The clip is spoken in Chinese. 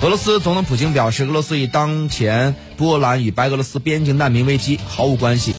俄罗斯总统普京表示俄罗斯与当前波兰与白俄罗斯边境难民危机毫无关系。